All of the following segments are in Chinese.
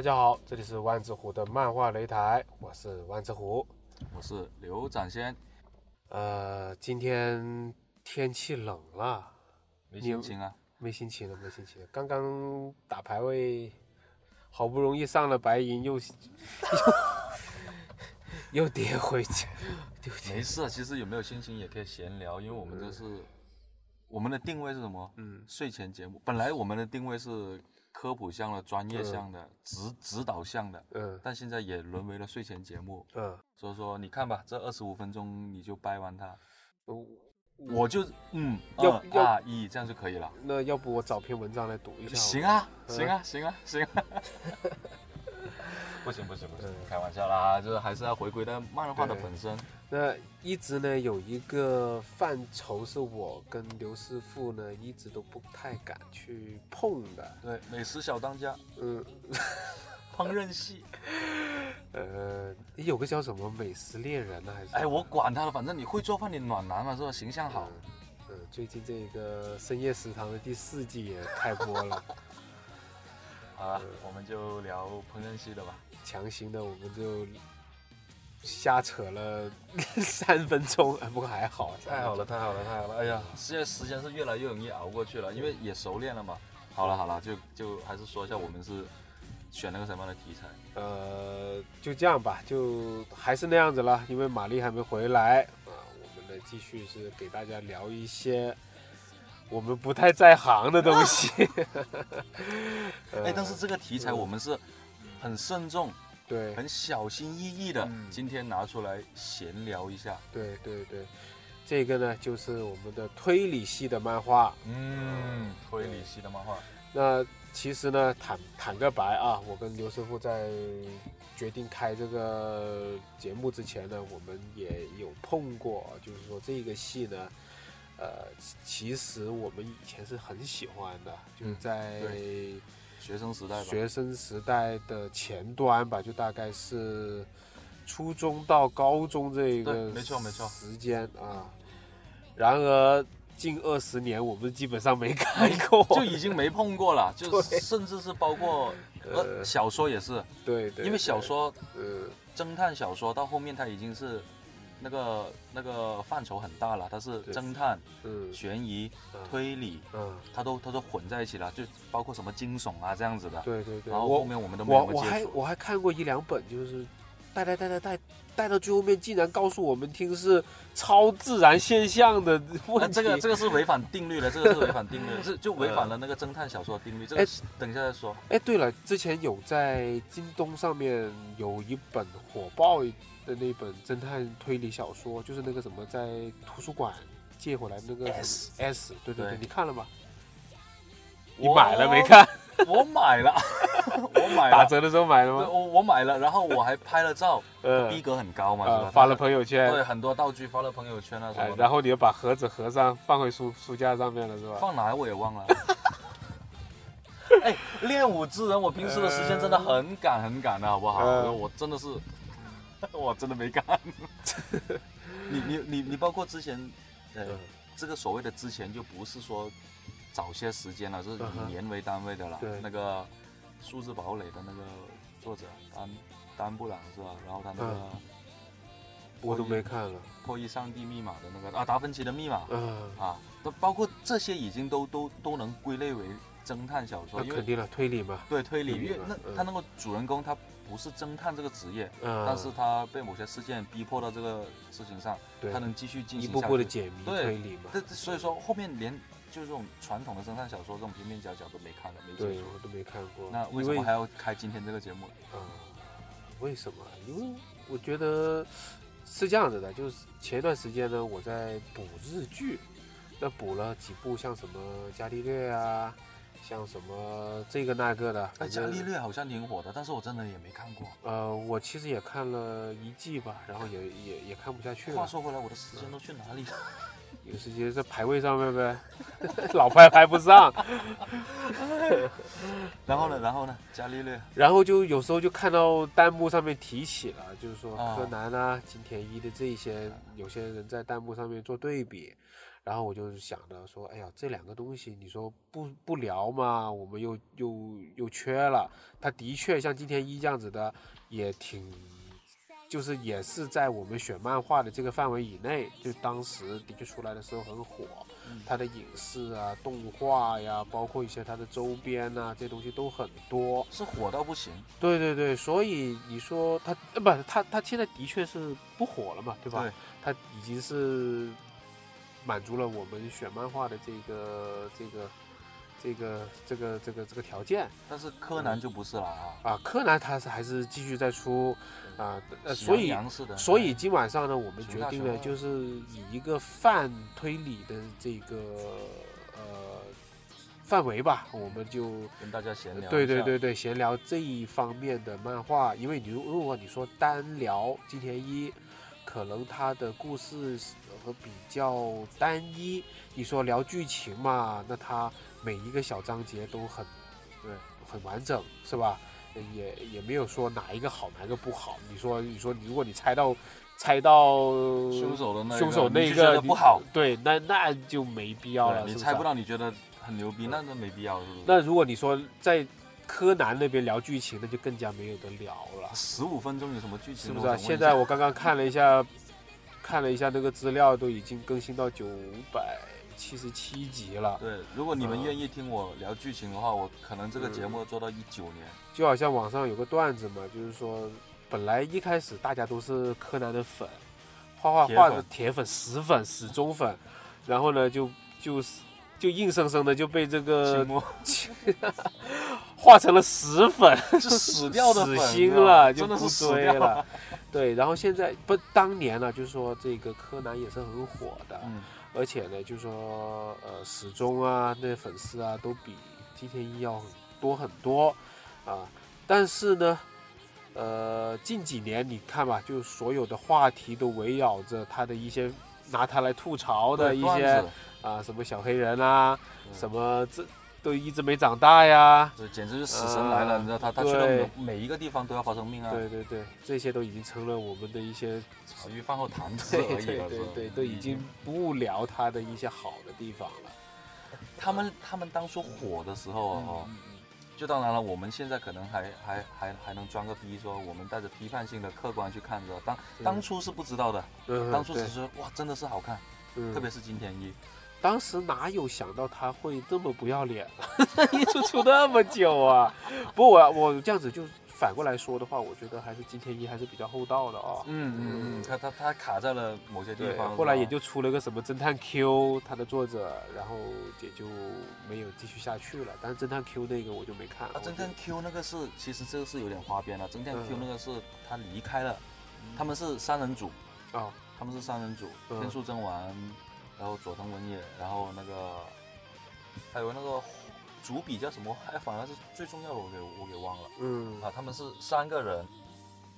大家好，这里是万字虎的漫画擂台，我是万字虎。我是刘展先，呃，今天天气冷了，没心情啊。没心情了，没心情了。刚刚打排位，好不容易上了白银，又又 又跌回去，对不起。没事，其实有没有心情也可以闲聊，因为我们这是我们的定位是什么？嗯，睡前节目。本来我们的定位是科普向的、专业向的、指指导向的，嗯但现在也沦为了睡前节目。嗯，所以说，你看吧，这二十五分钟你就掰完它，我我就嗯要要二二一这样就可以了。那要不我找篇文章来读一下？行。啊，嗯行啊，行啊，行啊。不行不行不行嗯，开玩笑啦，就是还是要回归到漫画的本身。那一直呢有一个范畴是我跟刘师傅呢一直都不太敢去碰的，对，美食小当家，嗯。烹饪系。呃，有个叫什么美食猎人呢，还是？哎，我管他了，反正你会做饭，你暖男嘛，是吧？形象好。嗯，最近这个深夜食堂的第四季也开播了，好了，我们就聊烹饪系的吧。强行的我们就瞎扯了 三分钟，哎，不过还好，太好了，太好了，太好了！哎呀，现在时间是越来越容易熬过去了，因为也熟练了嘛。好了好了，就就还是说一下我们是选了个什么样的题材。呃，就这样吧，就还是那样子了，因为玛丽还没回来啊，我们呢继续是给大家聊一些我们不太在行的东西。哎，哎但是这个题材我们是很慎重、对很小心翼翼的，嗯今天拿出来闲聊一下。对对对，这个呢就是我们的推理系的漫画。嗯，推理系的漫画。那其实呢，坦坦个白啊，我跟刘师傅在决定开这个节目之前呢，我们也有碰过，就是说这个戏呢，呃，其实我们以前是很喜欢的，就是嗯在学生时代吧。学生时代的前端吧，就大概是初中到高中这一个没错没错时间啊。然而近二十年，我们基本上没开过，就已经没碰过了，就 甚至是包括呃呃小说也是，对对，因为小说呃侦探小说到后面它已经是那个那个范畴很大了，它是侦探、嗯悬疑、嗯推理，嗯，它都它都混在一起了，就包括什么惊悚啊这样子的。对对对，然后后面我们都没我我。还我还看过一两本，就是带带带带带带到最后面，竟然告诉我们听是超自然现象的问题。这个这个是违反定律的，这个是违反定律的，这就违反了那个侦探小说的定律。这个哎等一下再说。哎，对了，之前有在京东上面有一本火爆的那本侦探推理小说，就是那个什么在图书馆借回来那个 S S，对对对，对你看了吗？你买了没？看？我买了，我买了。打折的时候买了，吗？我我买了，然后我还拍了照，嗯逼格很高嘛，是呃，吧？发了朋友圈，对，很多道具发了朋友圈啊什么，哎然后你又把盒子合上，放回书书架上面了，是吧？放哪我也忘了。哎，练武之人，我平时的时间真的很赶很赶的，好不好？嗯我真的是，我真的没干。你你你你，包括之前，呃，嗯这个所谓的之前就不是说早些时间了，是以年为单位的了。对那个数字堡垒的那个作者丹丹布朗是吧？然后他那个嗯我都没看了。破译上帝密码的那个啊，达芬奇的密码。嗯，啊，都包括这些已经都都都能归类为侦探小说，那肯定了，推理嘛。对推理，因为那他那个主人公他不是侦探这个职业，嗯，但是他被某些事件逼迫到这个事情上，他能继续进行一步步的。解谜推理嘛。这这所以说后面连就是这种传统的侦探小说这种边边角角都没看了，没接对，触。我都没看过。那为什么还要开今天这个节目？嗯、为什么？因为我觉得是这样子的，就是前一段时间呢，我在补日剧，那补了几部像什么《伽利略》啊，像什么这个那个的。哎，伽利略好像挺火的，但是我真的也没看过。呃，我其实也看了一季吧，然后也也也看不下去了。话说回来，我的时间都去哪里了？有时间在排位上面呗，老排排不上。然后呢，然后呢，伽利略，然后就有时候就看到弹幕上面提起了，就是说啊柯南啊、金田一的这一些，有些人在弹幕上面做对比，然后我就想着说，哎呀，这两个东西你说不不聊嘛，我们又又又缺了。他的确像今天一这样子的，也挺。就是也是在我们选漫画的这个范围以内，就当时的确出来的时候很火，它的影视啊、动画呀，包括一些它的周边呐，这些东西都很多，是火到不行。对对对，所以你说它呃不，它它现在的确是不火了嘛，对吧？对，它已经是满足了我们选漫画的这个这个。这个这个这个这个条件，但是柯南就不是了啊！啊，柯南他是还是继续在出，啊，呃，所以所以今晚上呢，我们决定了就是以一个泛推理的这个呃范围吧，我们就跟大家闲聊，对对对对，闲聊这一方面的漫画，因为你如果你说单聊金田一，可能他的故事和比较单一，你说聊剧情嘛，那它。每一个小章节都很，对，很完整，是吧？也也没有说哪一个好，哪一个不好。你说，你说，如果你猜到，猜到凶手的那凶手那个不好，对，那那就没必要了。你猜不到，你觉得很牛逼，那那没必要，是不是？那如果你说在柯南那边聊剧情，那就更加没有得聊了。十五分钟有什么剧情？是不是？现在我刚刚看了一下，看了一下那个资料，都已经更新到九百。七十七集了。对，如果你们愿意听我聊剧情的话，我可能这个节目做到一九年。就好像网上有个段子嘛，就是说，本来一开始大家都是柯南的粉，画画画的铁粉、死粉、死忠粉，然后呢，就就是就硬生生的就被这个 画成了死粉，是死掉的 死心了，就不追了。对，然后现在不，当年呢，就是说这个柯南也是很火的。而且呢，就是说，呃，始终啊，那些粉丝啊，都比金田一要多很多，啊，但是呢，呃，近几年你看吧，就所有的话题都围绕着他的一些拿他来吐槽的一些啊，什么小黑人啊，什么这。都一直没长大呀，这简直是死神来了！你知道他他去了每一个地方都要发生命啊！对对对，这些都已经成了我们的一些茶余饭后谈资而已了。对对对，都已经不聊他的一些好的地方了。他们他们当初火的时候哦，就当然了，我们现在可能还还还还能装个逼，说我们带着批判性的客观去看着。当当初是不知道的，当初只是哇，真的是好看，特别是金田一。当时哪有想到他会这么不要脸 一出出那么久啊！不过我我这样子就反过来说的话，我觉得还是金天一还是比较厚道的啊。嗯嗯嗯，他他他卡在了某些地方。后来也就出了个什么侦探 Q，他的作者，然后也就没有继续下去了。但是侦探 Q 那个我就没看。啊，侦探 Q 那个是其实这个是有点花边了。侦探 Q 那个是他离开了，他们是三人组啊，他们是三人组，天树真丸。然后佐藤文也，然后那个还有那个主笔叫什么？哎，反而是最重要的，我给我给忘了。嗯啊，他们是三个人，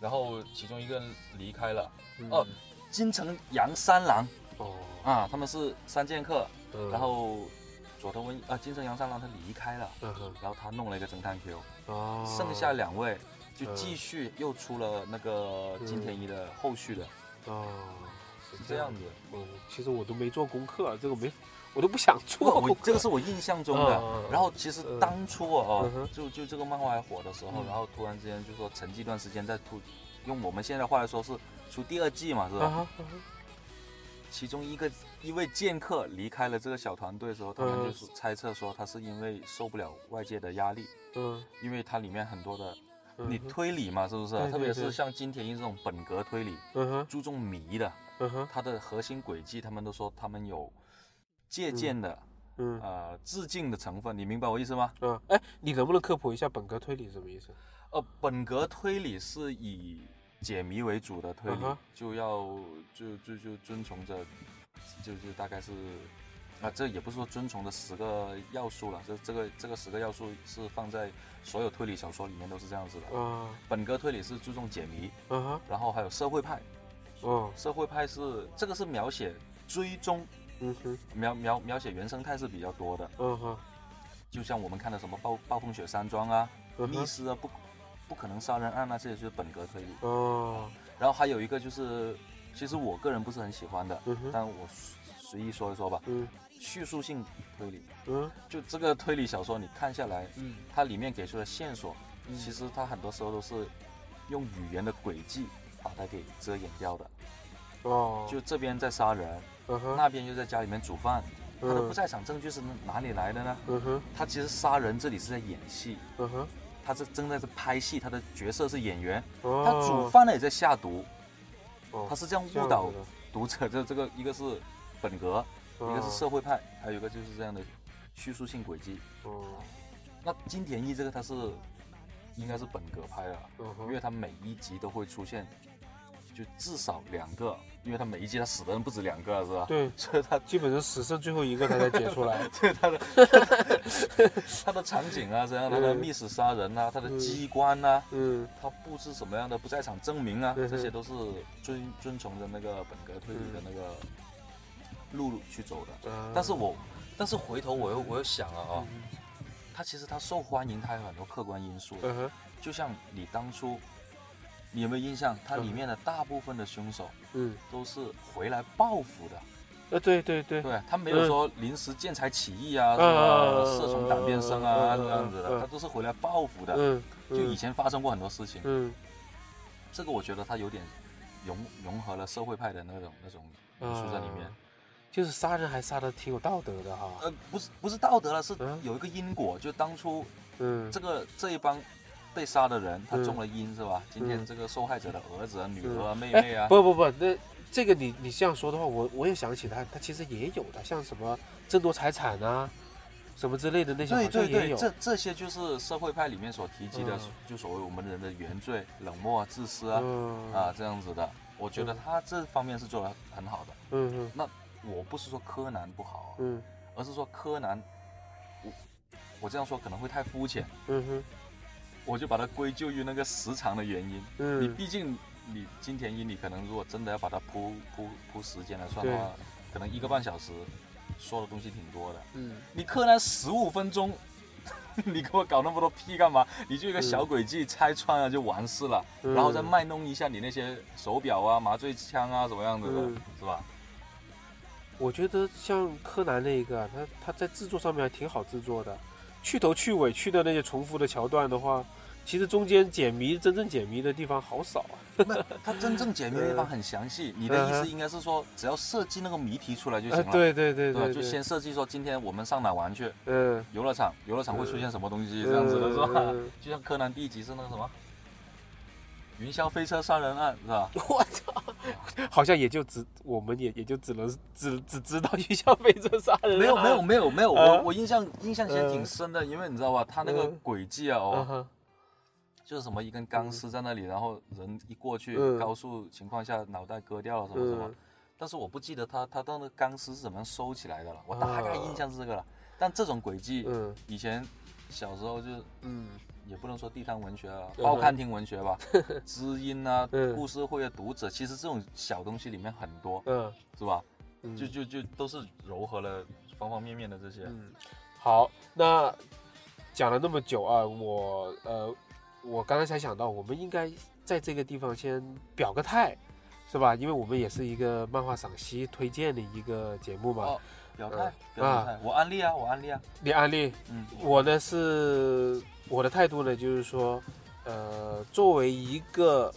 然后其中一个人离开了。哦，金城阳三郎。哦啊，他们是三剑客。然后佐藤文啊，金城阳三郎他离开了。然后他弄了一个侦探 Q。哦。剩下两位就继续又出了那个金田一的后续的。哦。是这样子，嗯，其实我都没做功课，这个没，我都不想做。我这个是我印象中的。然后其实当初啊，就就这个漫画还火的时候，然后突然之间就说沉寂一段时间再出，用我们现在话来说是出第二季嘛，是吧？其中一个一位剑客离开了这个小团队的时候，他们就是猜测说他是因为受不了外界的压力，嗯，因为它里面很多的。你推理嘛，是不是？特别是像金田一这种本格推理，嗯哼注重谜的，它的核心轨迹，他们都说他们有借鉴的，嗯呃，致敬的成分。你明白我意思吗？嗯。哎，你能不能科普一下本格推理什么意思？呃，本格推理是以解谜为主的推理，就要就就就遵从着，就就大概是。啊，这也不是说遵从的十个要素了，这这个这个十个要素是放在所有推理小说里面都是这样子的。嗯，本格推理是注重解谜，嗯哼，然后还有社会派，嗯，社会派是这个是描写追踪，嗯哼，描描描写原生态是比较多的，嗯哼，就像我们看的什么暴暴风雪山庄啊，密室啊，不不可能杀人案啊，这些就是本格推理。哦，然后还有一个就是，其实我个人不是很喜欢的，但我。随意说一说吧。嗯，叙述性推理。嗯，就这个推理小说，你看下来，嗯，它里面给出的线索，其实它很多时候都是用语言的轨迹把它给遮掩掉的。哦，就这边在杀人，那边又在家里面煮饭，他的嗯不在场证据是哪里来的呢？嗯哼，他其实杀人这里是在演戏，嗯哼，他是正在是拍戏，他的角色是演员，哦，他煮饭呢也在下毒，哦，他是这样误导读者。这这个一个是本格，一个是哦社会派，还有一个就是这样的叙述性轨迹。哦，那金田一这个他是应该是本格拍的，嗯因为他每一集都会出现，就至少两个，因为他每一集他死的人不止两个，是吧？对，所以他基本上死剩最后一个他才解出来。对他的他的场景啊，这样他的嗯密室杀人啊，他的嗯机关啊，嗯他布置什么样的不在场证明啊，嗯这些都是遵遵从着那个本格推理的那个路去走的。嗯，但是我，但是回头我又我又想了啊，他其实他受欢迎，他有很多客观因素。就像你当初，你有没有印象？它里面的大部分的凶手嗯，都是回来报复的。呃，对对对，对他没有说临时见财起意啊，嗯什么嗯射从胆边生啊这样子嗯。的，他都是回来报复的。嗯，就以前发生过很多事情，嗯，这个我觉得他有点融融合了社会派的那种那种元素在里面。啊。就是杀人还杀的挺有道德的哈。呃，不是不是道德了，是嗯。有一个因果，就当初嗯，这个这一帮被杀的人，他嗯中了因是吧？今天嗯。这个受害者的儿子啊、女儿啊、妹哎妹啊，不不不，那这个你你这样说的话，我我也想起他，他其实也有的，像什么争夺财产啊，什么之类的那些好对对对。这这些就是社会派里面所提及的嗯，就所谓我们人的原罪、冷漠啊、自私啊嗯。啊这样子的。我觉得嗯。他这方面是做的很好的。嗯嗯。那我不是说柯南不好啊，嗯。而是说柯南，我我这样说可能会太肤浅，嗯哼我就把它归咎于那个时长的原因。嗯你嗯毕竟你金田一，你可能如果真的要把它铺铺铺时间来算的话，可能一个半小时说的东西挺多的。嗯你柯南十五分钟，你给我搞那么多屁干嘛？你就一个小轨迹拆穿了就完事了，嗯然后再卖弄一下你那些手表啊、麻醉枪啊什么样子的，嗯是吧？我觉得像柯南那一个啊，他他在制作上面还挺好制作的，去头去尾去的那些重复的桥段的话，其实中间解谜真正解谜的地方好少啊。它真正解谜的地方很详细。你的 意思应该是说，只要设计那个谜题出来就行呃，了。对对对对？对，就先设计说今天我们上哪玩去，嗯游乐场，游乐场会出现什么东西，这样子的是吧？嗯就像柯南第一集是那个什么云霄飞车杀人案是吧？我操，好像也就只我们也也就只能只只知道云霄飞车杀人案，没有没有没有没有，啊？我我印象印象其实挺深的，因为你知道吧，他那个嗯。轨迹啊，嗯哦，哼，就是什么一根钢丝在那里，然后人一过去，嗯。高速情况下脑袋割掉了什么什么嗯，但是我不记得他他到那个钢丝是怎么样收起来的了，我大概印象是这个了。但这种轨迹，嗯。以前小时候就是嗯也不能说地摊文学啊，嗯。报刊亭文学吧，知音啊，嗯。故事会的读者，其实这种小东西里面很多，嗯。是吧？嗯，就就就都是糅合了方方面面的这些。嗯，好，那讲了那么久啊，我呃，我刚才才想到，我们应该在这个地方先表个态，是吧？因为我们也是一个漫画赏析推荐的一个节目嘛。哦，表态嗯，表态，我安利啊，我安利啊，你安利？嗯，我呢是我的态度呢，就是说，呃，作为一个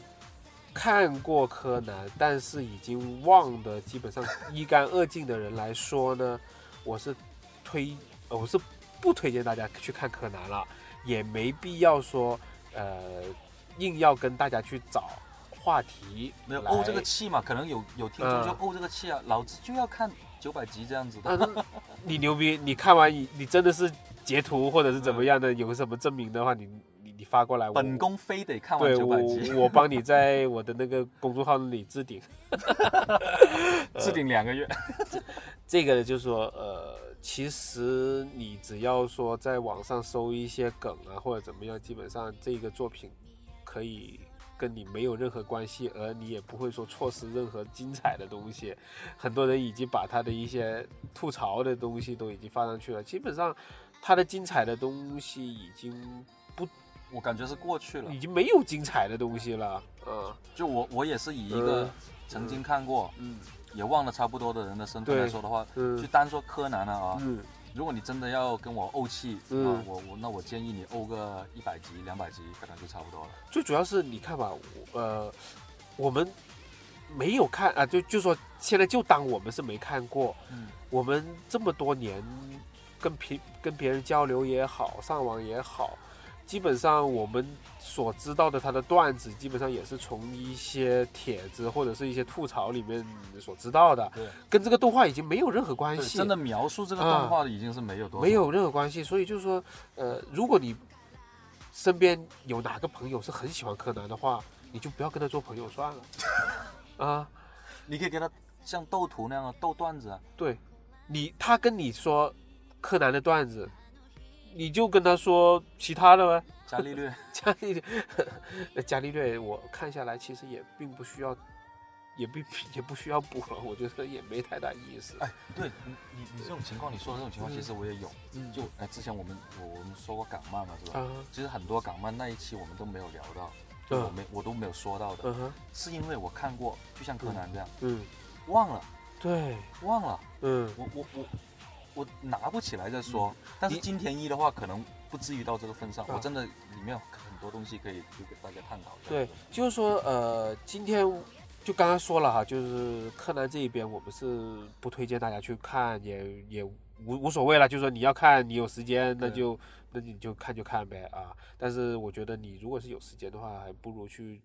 看过柯南，但是已经忘得基本上一干二净的人来说呢，我是推，呃我是不推荐大家去看柯南了，也没必要说，呃，硬要跟大家去找话题没有怄这个气嘛，可能有有听众就嗯怄这个气啊，老子就要看九百集这样子啊，的。那 你牛逼！你看完你你真的是截图或者是怎么样的，有什么证明的话，你你你发过来，我本宫非得看完九百集，我帮你在我的那个公众号里置顶。置顶两个月。这个就是说，呃，其实你只要说在网上搜一些梗啊，或者怎么样，基本上这个作品可以跟你没有任何关系，而你也不会说错失任何精彩的东西。很多人已经把他的一些吐槽的东西都已经发上去了，基本上他的精彩的东西已经不我感觉是过去了已。经没有精彩的东西了。呃就我我也是以一个嗯曾经看过，嗯，也忘了差不多的人的身份来说的话，嗯，就单说柯南了啊，嗯，如果你真的要跟我怄气，嗯，我我那我建议你怄个一百集、两百集，可能就差不多了。最主要是你看吧，呃，我们没有看啊，就就说现在就当我们是没看过，嗯，我们这么多年跟别跟别人交流也好，上网也好。基本上我们所知道的他的段子，基本上也是从一些帖子或者是一些吐槽里面所知道的，对，跟这个动画已经没有任何关系。真的描述这个动画的已经是没有多没有任何关系。所以就是说，呃，如果你身边有哪个朋友是很喜欢柯南的话，你就不要跟他做朋友算了。啊，你可以跟他像斗图那样斗段子啊。对，你他跟你说柯南的段子。你就跟他说其他的呗，伽利略，伽利略，伽利略，我看下来其实也并不需要，也不 也不需要补了，我觉得也没太大意思。哎，对你你你这种情况，你说的这种情况，其实我也有。嗯。就哎，之前我们我我们说过港漫嘛，是吧？其实很多港漫那一期我们都没有聊到，我没我都没有说到的。是因为我看过，就像柯南这样。嗯。忘了。对。忘了。嗯。我我我。我拿不起来再说，但是金田一的话可能不至于到这个份上。我真的里面很多东西可以去给大家探讨。对，就是说，呃，今天就刚刚说了哈，就是柯南这一边我们是不推荐大家去看，也也无无所谓了。就是说你要看，你有时间那就那你就看就看呗啊。但是我觉得你如果是有时间的话，还不如去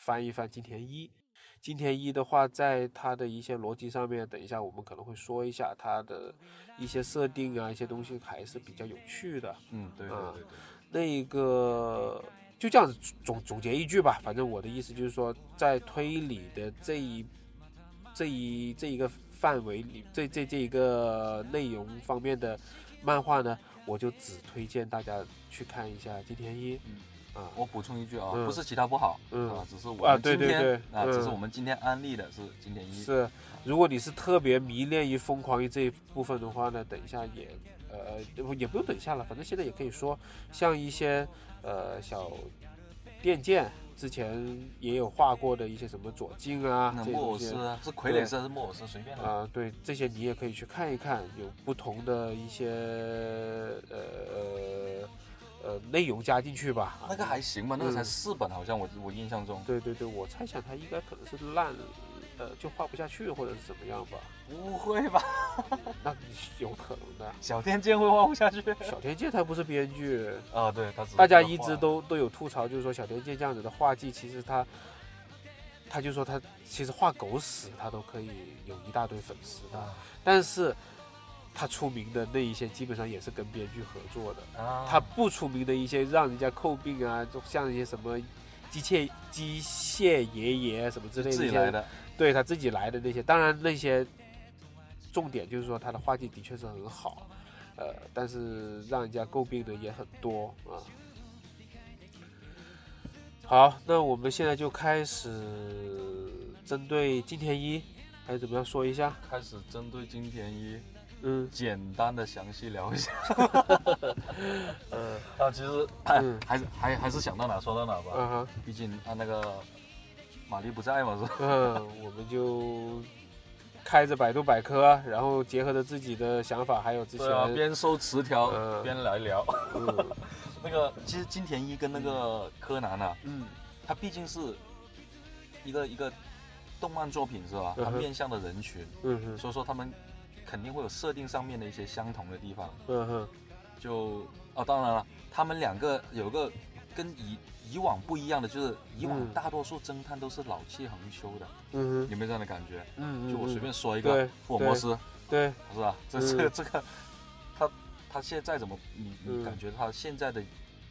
翻一翻金田一。金田一的话，在它的一些逻辑上面，等一下我们可能会说一下它的一些设定啊，一些东西还是比较有趣的。嗯，对对对对。那个就这样子总总结一句吧，反正我的意思就是说，在推理的这一这一这一个范围里，这这这一个内容方面的漫画呢，我就只推荐大家去看一下金田一。嗯。啊，我补充一句啊，不是其他不好，啊，只是我们今天啊，只是我们今天安利的是金田一。是，如果你是特别迷恋于疯狂于这一部分的话呢，等一下也，呃，也不用等一下了，反正现在也可以说，像一些呃小电剑，之前也有画过的一些什么左镜啊，木偶师啊，是傀儡师还是木偶师，随便啊，对，这些你也可以去看一看，有不同的一些呃。呃，内容加进去吧，那个还行吧，那个才四本，好像我我印象中。对对对，我猜想他应该可能是烂，呃，就画不下去或者是怎么样吧？不会吧？那有可能的。小天剑会画不下去？小天剑他不是编剧啊，对，他大家一直都都有吐槽，就是说小天剑这样子的画技，其实他，他就说他其实画狗屎他都可以有一大堆粉丝的，但是。他出名的那一些，基本上也是跟编剧合作的。他不出名的一些，让人家诟病啊，就像一些什么机械机械爷爷什么之类的。自己来的。对他自己来的那些，当然那些重点就是说他的画技的确是很好，呃，但是让人家诟病的也很多啊。好，那我们现在就开始针对金田一，还是怎么样说一下？开始针对金田一。嗯，简单的详细聊一下。嗯，啊，其实还是还还是想到哪说到哪吧。嗯哼，毕竟他那个玛丽不在嘛，是吧？嗯，我们就开着百度百科，然后结合着自己的想法，还有之前边收词条边来聊。嗯，那个其实金田一跟那个柯南啊，嗯，他毕竟是一个一个动漫作品是吧？他面向的人群，嗯哼，所以说他们。肯定会有设定上面的一些相同的地方，嗯哼，就哦，当然了，他们两个有个跟以以往不一样的，就是以往大多数侦探都是老气横秋的，嗯哼，有没有这样的感觉？嗯就我随便说一个，福尔摩斯，对，是吧？这这这个，他他现在再怎么，你你感觉他现在的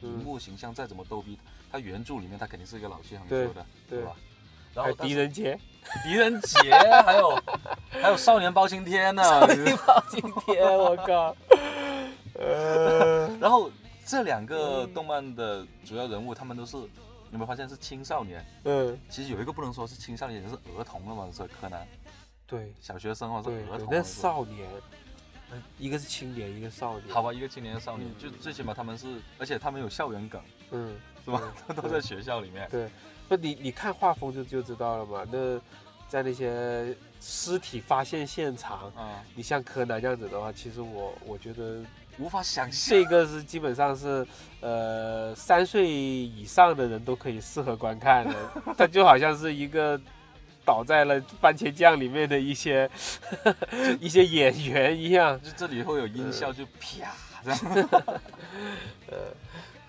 荧幕形象再怎么逗逼，他原著里面他肯定是一个老气横秋的，对。吧？然后狄仁杰，狄仁杰，还有还有少年包青天呢，少年包青天，我靠！呃，然后这两个动漫的主要人物，他们都是有没有发现是青少年？嗯，其实有一个不能说是青少年，是儿童了嘛，是柯南。对，小学生或者是儿童。那少年，一个是青年，一个少年。好吧，一个青年，少年，就最起码他们是，而且他们有校园梗，嗯，是吧？都在学校里面。对。不，你你看画风就就知道了嘛。那在那些尸体发现现场，啊，你像柯南这样子的话，其实我我觉得无法想象。这个是基本上是呃三岁以上的人都可以适合观看的，它就好像是一个倒在了番茄酱里面的一些 一些演员一样。就这里会有音效，就啪这样。呃，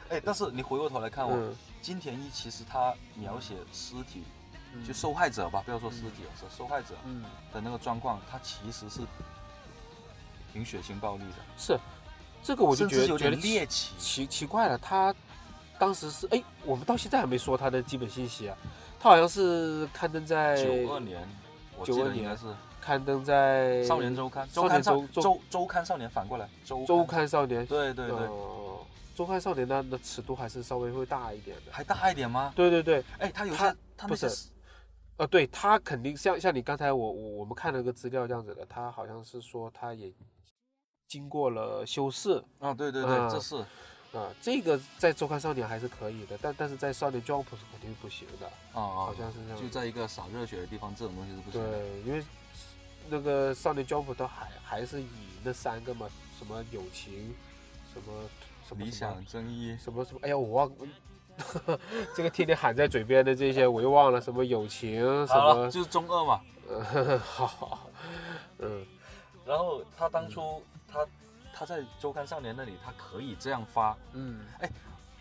哎，但是你回过头来看哦，金田一其实他描写尸体。就受害者吧，不要说尸体了，是受害者的那个状况，他其实是挺血腥暴力的。是，这个我就觉得有点猎奇，奇奇怪了。他当时是哎，我们到现在还没说他的基本信息啊。他好像是刊登在九二年，九二年是刊登在《少年周刊》。周刊周周周刊少年反过来，周周刊少年。对对对，周刊少年那的尺度还是稍微会大一点的。还大一点吗？对对对，哎，他有些他不是。呃，对他肯定像像你刚才我我我们看了个资料这样子的，他好像是说他也经过了修饰。啊，对对对，这是啊，这个在周刊少年还是可以的，但但是在少年 Jump 是肯定不行的。啊啊，好像是这样。就在一个洒热血的地方，这种东西是不行。对，因为那个少年 Jump 都还还是以那三个嘛，什么友情，什么什么理想正义，什么什么，哎呀，我忘。这个天天喊在嘴边的这些，我又忘了什么友情什么，就是中二嘛。好，嗯，然后他当初他他在周刊少年那里，他可以这样发，嗯，哎，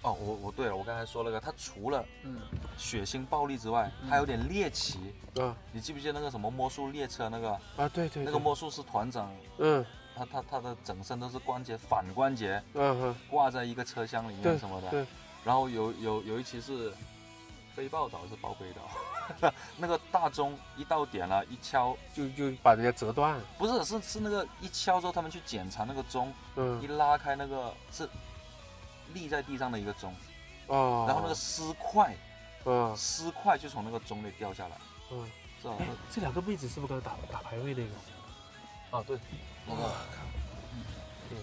哦，我我对了，我刚才说了个，他除了嗯血腥暴力之外，还有点猎奇嗯。你记不记得那个什么魔术列车那个啊？对对，那个魔术师团长，嗯，他他他的整身都是关节反关节，嗯哼，挂在一个车厢里面什么的，对。然后有有有一期是飞豹岛是报飞岛，那个大钟一到点了，一敲就就把人家折断。不是，是是那个一敲之后，他们去检查那个钟，嗯，一拉开那个是立在地上的一个钟，哦，然后那个丝块，嗯，丝块就从那个钟里掉下来，嗯，是吧？这两个妹子是不是刚才打打排位那个？啊，对，那个，嗯，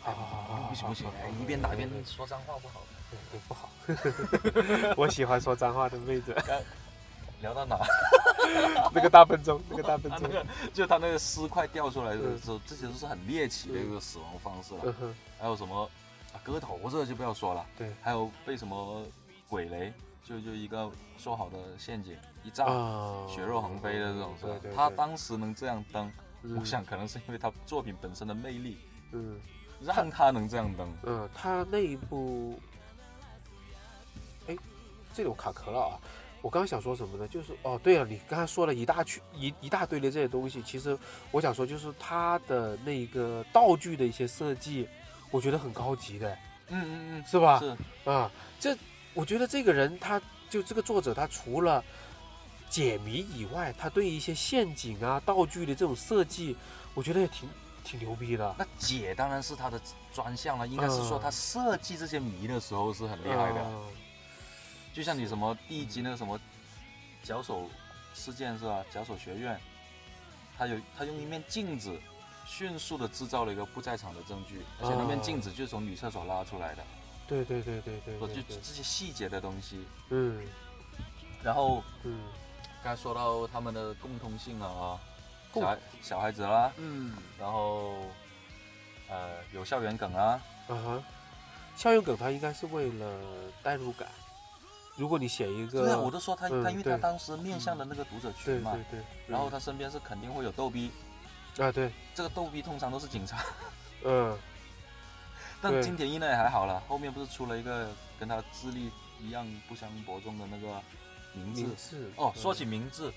好好好好，不行不行，哎，一边打一边说脏话不好。对对不好，我喜欢说脏话的妹子。聊到哪？那个大笨钟，那个大笨钟，就他那个尸块掉出来的时候，这些都是很猎奇的一个死亡方式了。还有什么啊，割头这个就不要说了。对，还有被什么鬼雷，就就一个说好的陷阱一炸，血肉横飞的这种，是吧？他当时能这样登，我想可能是因为他作品本身的魅力，嗯，让他能这样登。嗯，他那一部。这里我卡壳了啊！我刚刚想说什么呢？就是哦，对了，你刚才说了一大群一一大堆的这些东西，其实我想说，就是他的那个道具的一些设计，我觉得很高级的。嗯嗯嗯，是吧？是啊，这我觉得这个人，他就这个作者，他除了解谜以外，他对一些陷阱啊、道具的这种设计，我觉得也挺挺牛逼的。那解当然是他的专项了，应该是说他设计这些谜的时候是很厉害的。就像你什么第一集那个什么脚手事件是吧？脚手学院，他有他用一面镜子迅速的制造了一个不在场的证据，而且那面镜子就是从女厕所拉出来的。对对对对对。就这些细节的东西。嗯。然后，嗯，刚才说到他们的共通性了啊，小孩小孩子啦，嗯，然后呃有校园梗啊，嗯哼，校园梗它应该是为了代入感。如果你写一个，对啊，我都说他他，因为他当时面向的那个读者群嘛，对对，然后他身边是肯定会有逗逼，啊对，这个逗逼通常都是警察，嗯，但金田一那也还好了，后面不是出了一个跟他智力一样不相伯仲的那个名字，哦，说起名字，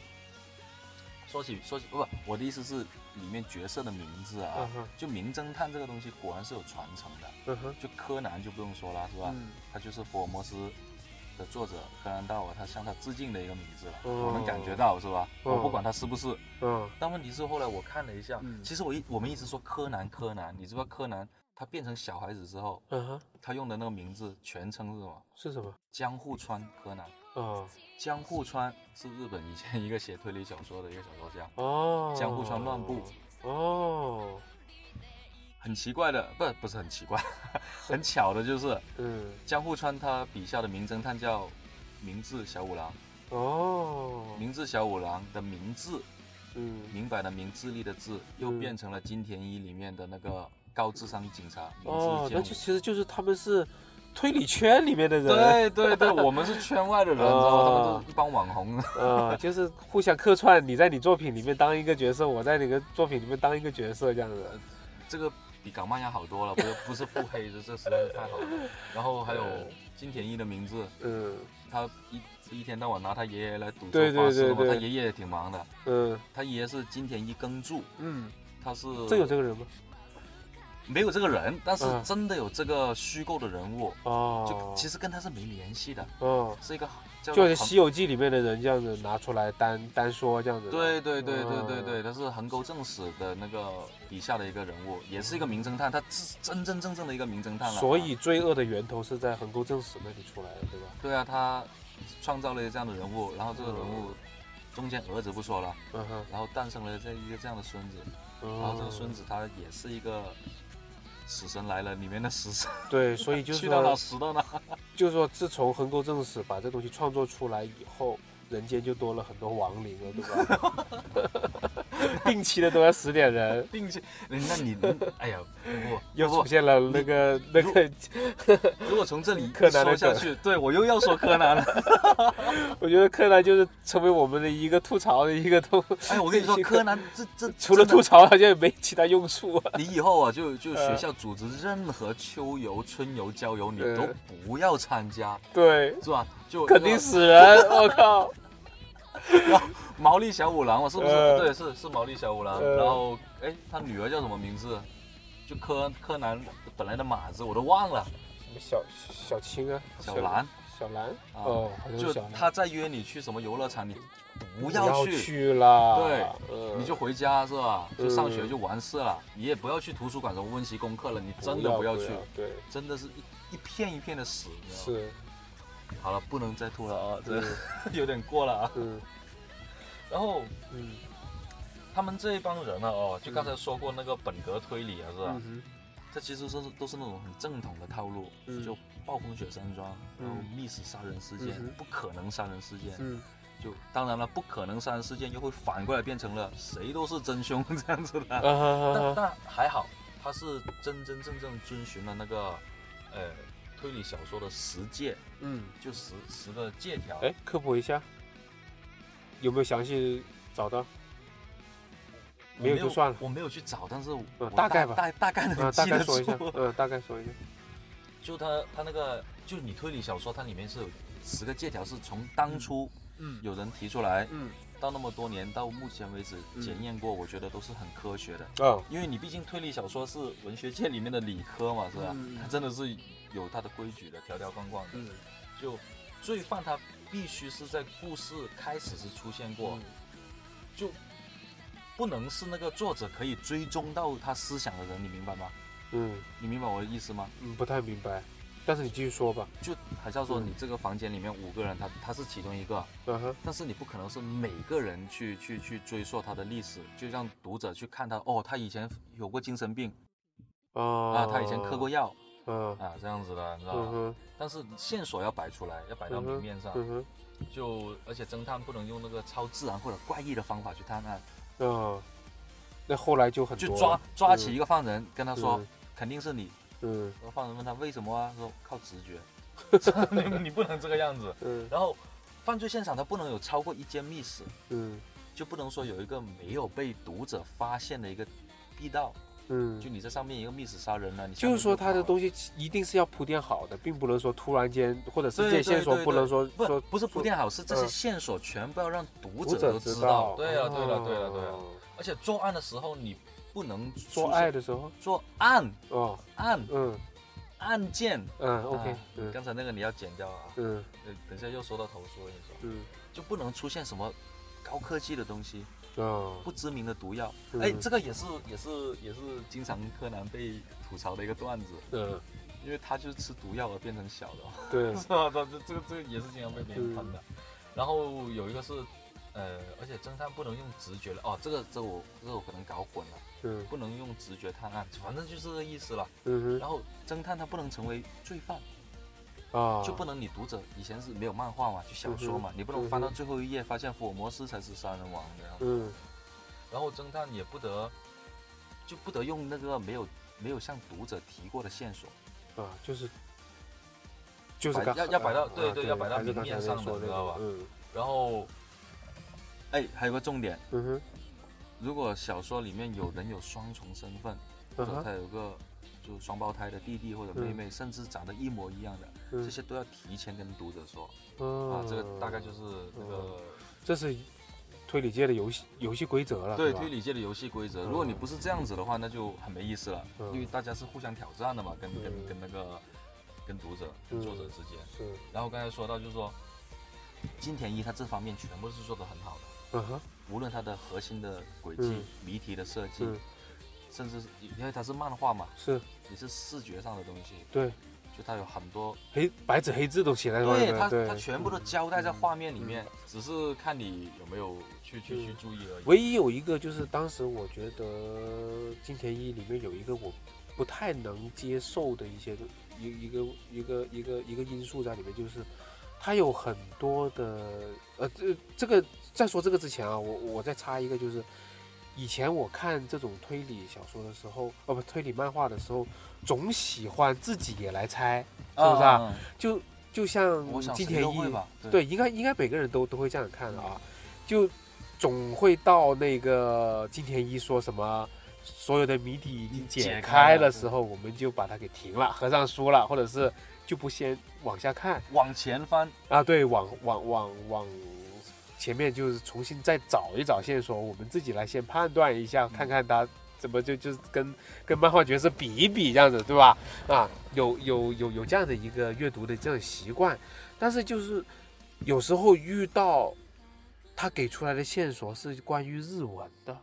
说起说起不，我的意思是里面角色的名字啊，就名侦探这个东西果然是有传承的，嗯哼，就柯南就不用说了是吧？他就是福尔摩斯。的作者柯南道尔，他向他致敬的一个名字了，我能感觉到是吧？我不管他是不是，嗯。但问题是后来我看了一下，其实我一我们一直说柯南柯南，你知道柯南他变成小孩子之后，嗯哼，他用的那个名字全称是什么？是什么？江户川柯南。哦。江户川是日本以前一个写推理小说的一个小说家。哦。江户川乱步。哦。很奇怪的，不不是很奇怪，很巧的就是，嗯，江户川他笔下的名侦探叫明智小五郎，哦，明智小五郎的名字，嗯，明白的明，智力的智，又嗯变成了金田一里面的那个高智商警察，名哦，那字剑就其实就是他们是推理圈里面的人，对对对，我们是圈外的人，你知道吗？他们哦都是一帮网红。啊，就是互相客串，你在你作品里面当一个角色，我在你的作品里面当一个角色，这样子。这个比港漫要好多了，不是不是腹黑，的这实在是太好了。然后还有金田一的名字，嗯他一一天到晚拿他爷爷来赌对咒发誓他爷爷也挺忙的，嗯他爷爷是金田一耕助，嗯，他是这有这个人吗？没有这个人，但是嗯真的有这个虚构的人物，哦，就其实跟他是没联系的，嗯，是一个叫就好像《做西游记》里面的人这样子拿出来单单说这样子。对对对对对哦对，他是横沟正史的那个笔下的一个人物，也是一个名侦探，他是真真正正的一个名侦探了。所以罪恶的源头是在横沟正史那里出来的，对吧？对啊，他创造了这样的人物，然后这个人物中间儿子不说了，嗯哼，然后诞生了这一个这样的孙子，然后这个孙子子他也是一个死神来了里面的死神，对，所以就是去到哪说，死到哪。就是说，自从横沟正史把这东西创作出来以后，人间就多了很多亡灵了，对吧？定期的都要死点人，定期，那你，哎呀，不 又出现了那个那个，如果从这里柯南说下去，对我又要说柯南了。我觉得柯南就是成为我们的一个吐槽的一个东。哎，我跟你说，柯南这这除了吐槽，好像也没其他用处啊。你以后啊，就就呃学校组织任何秋游、春游、郊游，你呃都不要参加，对，是吧？就肯定死人，我靠！毛利小五郎嘛，是不是？呃对，是是毛利小五郎。呃然后，哎，他女儿叫什么名字？就柯柯南本来的马子我都忘了，什么小小青啊，小兰。小兰，啊哦，就。他再约你去什么游乐场，你不不要去，去啦。对嗯你就回家是吧？就上学嗯就完事了，你也不要去图书馆什么温习功课了，你真的要不要去，对，真的是一一片一片的死。你知道吗是，好了，不能再吐了啊，这嗯有点过了啊。嗯然后嗯他们这一帮人呢，哦，就刚才说过那个本格推理啊，是吧？嗯这其实是都是那种很正统的套路，嗯。就暴风雪山庄，然后嗯。密室杀人事件嗯，不可能杀人事件，嗯就当然了，不可能杀人事件又会反过来变成了谁都是真凶这样子的。但但还好，他是真真正正遵循了那个呃推理小说的十戒，嗯，就十十个借条。哎，科普一下，有没有详细找到？没有就算了我没有去找，但是我嗯大概吧大大概能啊，大记得概说一下住。，嗯，大概说一下。就他他那个，就你推理小说，它里面是有十个借条，是从当初嗯有人提出来，嗯到那么多年，到目前为止嗯检验过，我觉得都是很科学的。嗯，因为你毕竟推理小说是文学界里面的理科嘛，是吧？嗯它真的是有它的规矩的，条条框框的。嗯。就罪犯他必须是在故事开始时出现过，就不能是那个作者可以追踪到他思想的人，你明白吗？嗯。你明白我的意思吗？嗯，不太明白，但是你继续说吧。就好像说嗯你这个房间里面五个人，他他是其中一个，嗯哼，但是你不可能是每个人去去去追溯他的历史，就让读者去看他哦，他以前有过精神病。啊啊，他以前嗑过药嗯。啊，这样子的，你知道吧？嗯但是线索要摆出来，要摆到明面上，就而且侦探不能用那个超自然或者怪异的方法去探案，嗯，那后来就很多。就抓抓起一个犯人，跟他说嗯。肯定是你，嗯。然后犯人问他为什么啊，说靠直觉，你你不能这个样子，嗯。然后犯罪现场它不能有超过一间密室，嗯。就不能说有一个没有被读者发现的一个地道，嗯。就，你在上面一个密室杀人呢，你就是说他的东西一定是要铺垫好的，并不能说突然间或者是这些线索对对。不能说不说不是铺垫好，是这些嗯线索全部要让读读者都知道。知道。。对啊，对了，对了，对了。哦。而且作案的时候你不能出做爱的时候，做案。哦，案。嗯。案件。嗯，OK，刚才那个你要剪掉啊，嗯。呃等一下又收到投诉，我跟你说，嗯。就不能出现什么高科技的东西，哦，不知名的毒药。嗯。哎，这个也是也是也是经常柯南被吐槽的一个段子，嗯，因为他就是吃毒药而变成小的。对，是吧？这这这个这个也是经常被别人喷的。然后有一个是，呃，而且侦探不能用直觉了。哦，这个这个我这个我可能搞混了，嗯。不能用直觉探案，反正就是这个意思了。嗯然后侦探他不能成为罪犯，哼，啊，就不能你读者以前是没有漫画嘛，就小说嘛，你不能翻到最后一页发现福尔摩斯才是杀人王的，嗯，然后侦探也不得就不得用那个没有没有向读者提过的线索，啊，就是就是要要摆到对对要摆到明面上的，知道吧？嗯，然后哎，还有个重点，嗯哼，如果小说里面有人有双重身份，或者他有个。就双胞胎的弟弟或者妹妹，甚至长得一模一样的，这些都要提前跟读者说。啊，这个大概就是那个，这是推理界的游戏游戏规则了。对，推理界的游戏规则。如果你不是这样子的话，那就很没意思了，因为大家是互相挑战的嘛，跟跟跟那个跟读者、跟作者之间。是。然后刚才说到，就是说金田一他这方面全部是做的很好的。嗯哼。无论他的核心的轨迹、谜题的设计。甚至是因为它是漫画嘛，是，你是视觉上的东西，对，就它有很多黑白纸黑字都写在上面，对，它它全部都交代在画面里面，只是看你有没有去去去注意而已。唯一有一个就是当时我觉得金田一里面有一个我不太能接受的一些一一个一个一个一个因素在里面，就是它有很多的呃这这个在说这个之前啊，我我再插一个就是。以前我看这种推理小说的时候，哦不，推理漫画的时候，总喜欢自己也来猜，是不是啊？就就像金田一，对，应该应该每个人都都会这样看的啊。就总会到那个金田一说什么，所有的谜底已经解开的时候，我们就把它给停了，合上书了，或者是就不先往下看，往前翻啊，对，往往往往。前面就是重新再找一找线索，我们自己来先判断一下，看看他怎么就就是跟跟漫画角色比一比这样子，对吧？啊，有有有有这样的一个阅读的这样习惯，但是就是有时候遇到他给出来的线索是关于日文的，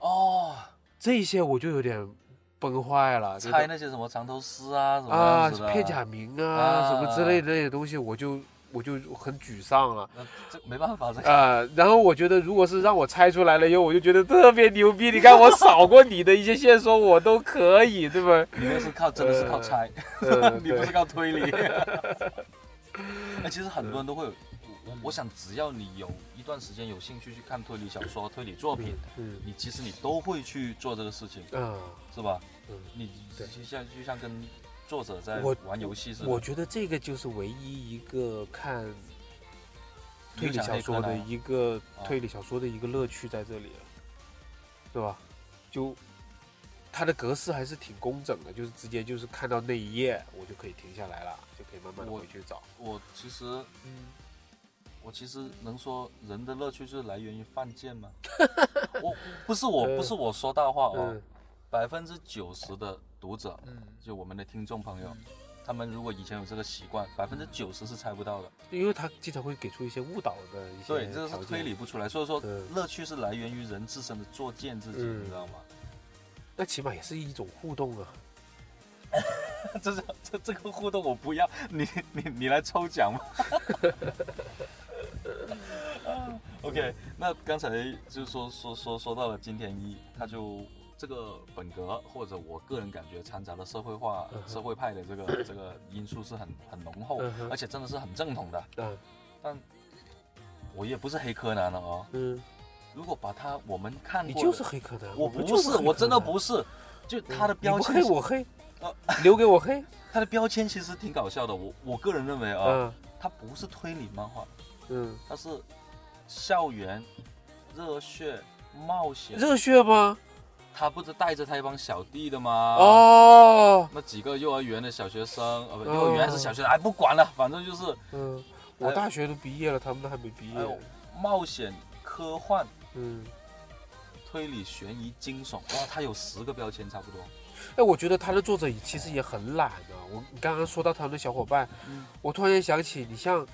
哦，这些我就有点崩坏了，猜那些什么长头诗啊，什么啊片假名啊什么之类的那些东西，我就。我就很沮丧了，这没办法，这呃，然后我觉得，如果是让我猜出来了以后，我就觉得特别牛逼。你看，我扫过你的一些线索，我都可以，对吧？你那是靠，真的是靠猜，你不是靠推理。哎，其实很多人都会有，我我想，只要你有一段时间有兴趣去看推理小说、推理作品，嗯，你其实你都会去做这个事情，嗯，是吧？嗯，你就像就像跟。作者在玩游戏是？我觉得这个就是唯一一个看推理小说的一个推理小说的一个乐趣在这里了，对吧？就它的格式还是挺工整的，就是直接就是看到那一页，我就可以停下来了，就可以慢慢的回去找。我其实，嗯，我其实能说人的乐趣就是来源于犯贱吗？我不是我不是我说大话啊，百分之九十的。读者，嗯，就我们的听众朋友，他们如果以前有这个习惯，百分之九十是猜不到的，因为他经常会给出一些误导的一些，对，这是推理不出来，所以说乐趣是来源于人自身的作践自己，你知道吗？那起码也是一种互动啊。这是这这个互动我不要，你你你来抽奖嘛。OK，那刚才就说说说说到了金田一，他就。这个本格或者我个人感觉掺杂了社会化、社会派的这个 这个因素是很很浓厚，而且真的是很正统的。嗯，但我也不是黑柯南了哦。嗯，如果把他我们看过，你就是黑柯南，我不是，我真的不是。就他的标签，黑我黑，留给我黑。他的标签其实挺搞笑的，我我个人认为啊，他不是推理漫画，嗯，他是校园热血冒险，热血吗？他不是带着他一帮小弟的吗？哦，那几个幼儿园的小学生，呃，不，幼儿园还是小学生，哎，不管了，反正就是，嗯，我大学都毕业了，他们都还没毕业。冒险、科幻，嗯，推理、悬疑、惊悚，哇，他有十个标签差不多。哎，我觉得他的作者其实也很懒的。我刚刚说到他们的小伙伴，我突然间想起，你像。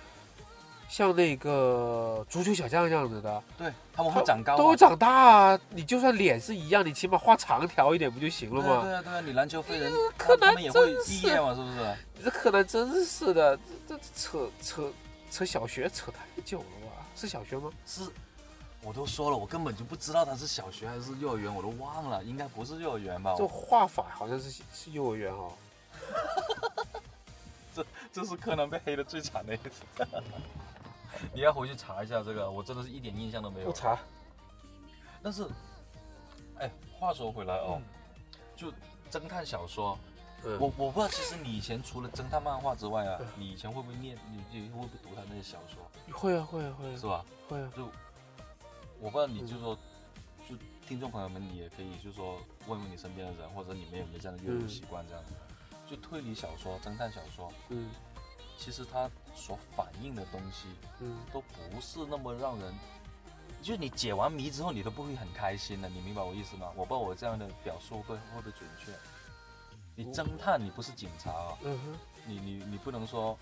像那个足球小将这样子的，对他们会长高，都长大啊！你就算脸是一样，你起码画长条一点不就行了吗？对啊，对啊，你篮球飞人，柯南也会毕业嘛，是不是？你这柯南真是的，这这扯扯扯小学扯太久了吧？是小学吗？是，我都说了，我根本就不知道他是小学还是幼儿园，我都忘了，应该不是幼儿园吧？这画法好像是是幼儿园哦。这这是柯南被黑的最惨的一次。你要回去查一下这个，我真的是一点印象都没有。不查。但是，哎，话说回来哦，就侦探小说，我我不知道，其实你以前除了侦探漫画之外啊，你以前会不会念？你你会不会读他那些小说？会啊会啊会啊，是吧？会啊。就我不知道，你就说，就听众朋友们，你也可以就说问问你身边的人，或者你们有没有这样的阅读习惯？这样，就推理小说、侦探小说，嗯，其实它所反映的东西，嗯，都不是那么让人。就是你解完谜之后，你都不会很开心的，你明白我意思吗？我不知道我这样的表述会会不会准确。你侦探，你不是警察啊，嗯哼，你你你不能说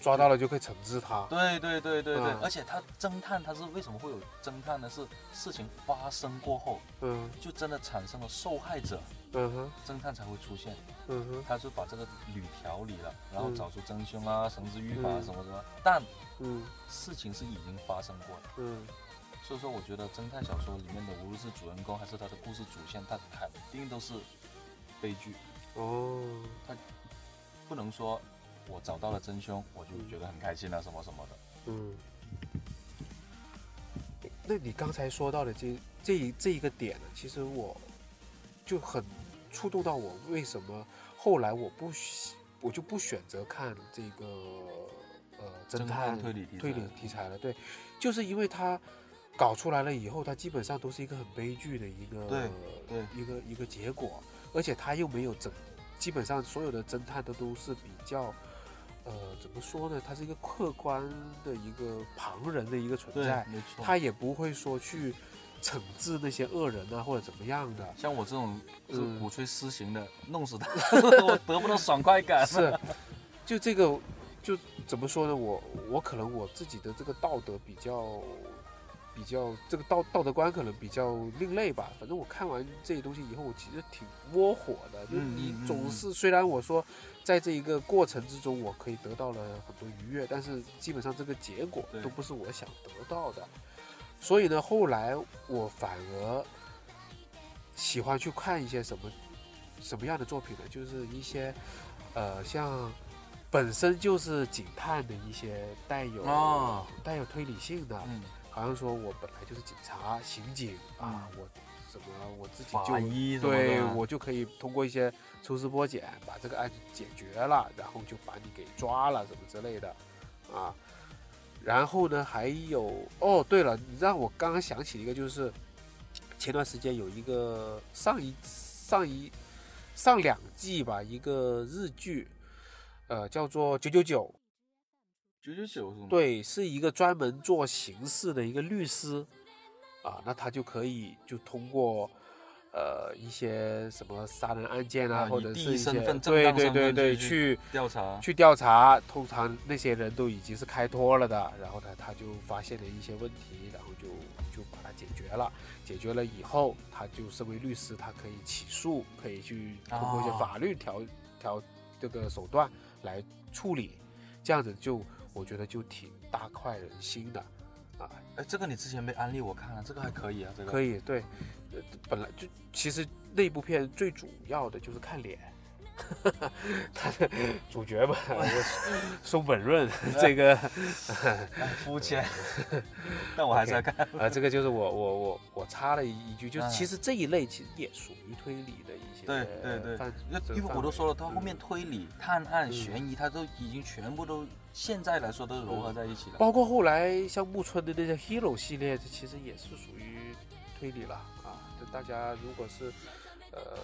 抓到了就可以惩治他。对对对对对，而且他侦探他是为什么会有侦探呢？是事情发生过后，嗯，就真的产生了受害者，嗯哼，侦探才会出现，嗯哼，他就把这个捋条理了，然后找出真凶啊，绳之于法什么什么，但，嗯，事情是已经发生过的，嗯。所以说，我觉得侦探小说里面的，无论是主人公还是他的故事主线，他肯定都是悲剧。哦，他不能说我找到了真凶，我就觉得很开心啊，什么什么的。嗯。那你刚才说到的这这一这一个点呢，其实我就很触动到我。为什么后来我不我就不选择看这个呃侦探推理推理题材了？对，就是因为他。搞出来了以后，他基本上都是一个很悲剧的一个，对对，一个一个结果，而且他又没有整，基本上所有的侦探都都是比较，呃，怎么说呢？他是一个客观的一个旁人的一个存在，他也不会说去惩治那些恶人啊或者怎么样的。像我这种是鼓吹私刑的，弄死他，我得不到爽快感。是，就这个，就怎么说呢？我我可能我自己的这个道德比较。比较这个道道德观可能比较另类吧，反正我看完这些东西以后，我其实挺窝火的。就是你总是虽然我说，在这一个过程之中，我可以得到了很多愉悦，但是基本上这个结果都不是我想得到的。所以呢，后来我反而喜欢去看一些什么什么样的作品呢？就是一些呃，像本身就是警探的一些带有带有推理性的。好像说我本来就是警察、刑警啊，我什么我自己就对我就可以通过一些抽丝剥茧把这个案子解决了，然后就把你给抓了什么之类的啊。然后呢，还有哦，对了，你让我刚刚想起一个，就是前段时间有一个上一上一上两季吧，一个日剧，呃，叫做《九九九》。九九九是吗？对，是一个专门做刑事的一个律师，啊，那他就可以就通过，呃，一些什么杀人案件啊，或者是一些对对对对去调查去调查，通常那些人都已经是开脱了的，然后呢，他就发现了一些问题，然后就就把它解决了，解决了以后，他就身为律师，他可以起诉，可以去通过一些法律条条这个手段来处理，这样子就。我觉得就挺大快人心的，啊，哎，这个你之前没安利我看了，这个还可以啊，这个。可以，对，呃，本来就其实那部片最主要的就是看脸。他的主角吧，松本润，这个肤浅，但我还是要看。啊，这个就是我我我我插了一句，就是其实这一类其实也属于推理的一些。对对对，因为我都说了，他后面推理、探案、悬疑，他都已经全部都现在来说都融合在一起了。包括后来像木村的那些 Hero 系列，这其实也是属于推理了大家如果是呃，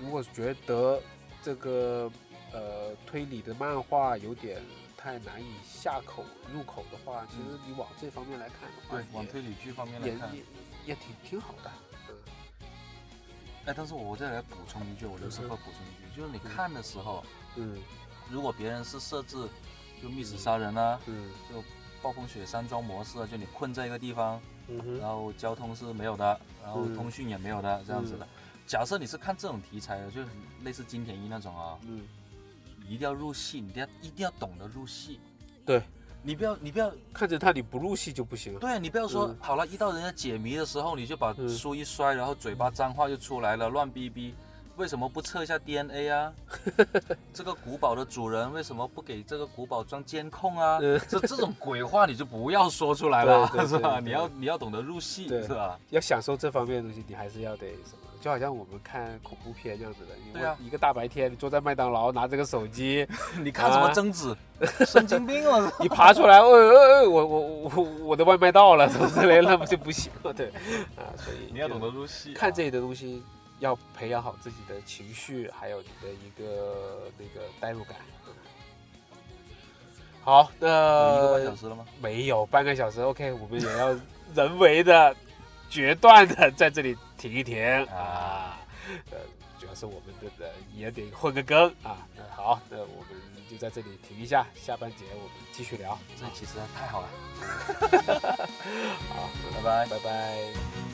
如果觉得。这个呃推理的漫画有点太难以下口入口的话，其实你往这方面来看的话，对，往推理剧方面来看，也也挺挺好的。嗯。哎，但是我再来补充一句，我就适合补充一句，就是你看的时候，嗯，如果别人是设置就密室杀人啊，嗯，就暴风雪山庄模式啊，就你困在一个地方，嗯然后交通是没有的，然后通讯也没有的，这样子的。假设你是看这种题材的，就类似金田一那种啊，嗯，你一定要入戏，你一定要一定要懂得入戏，对，你不要你不要看着他你不入戏就不行，对你不要说好了，一到人家解谜的时候你就把书一摔，然后嘴巴脏话就出来了，乱逼逼，为什么不测一下 DNA 啊？这个古堡的主人为什么不给这个古堡装监控啊？这这种鬼话你就不要说出来了，是吧？你要你要懂得入戏，是吧？要享受这方面的东西，你还是要得什么？就好像我们看恐怖片这样子的，对啊，一个大白天你坐在麦当劳拿着个手机，你看什么贞子？神经病啊！你爬出来，哦哦，我我我我的外卖到了，什么之类，那不就不行了？对，啊，所以你要懂得入戏，看这里的东西。要培养好自己的情绪，还有你的一个那个代入感。好，那一个半小时了吗？没有，半个小时。OK，我们也要人为的、决断的在这里停一停啊。呃，主要是我们的也得混个更啊。那好，那我们就在这里停一下，下半节我们继续聊。这其实太好了。好，拜拜，拜拜。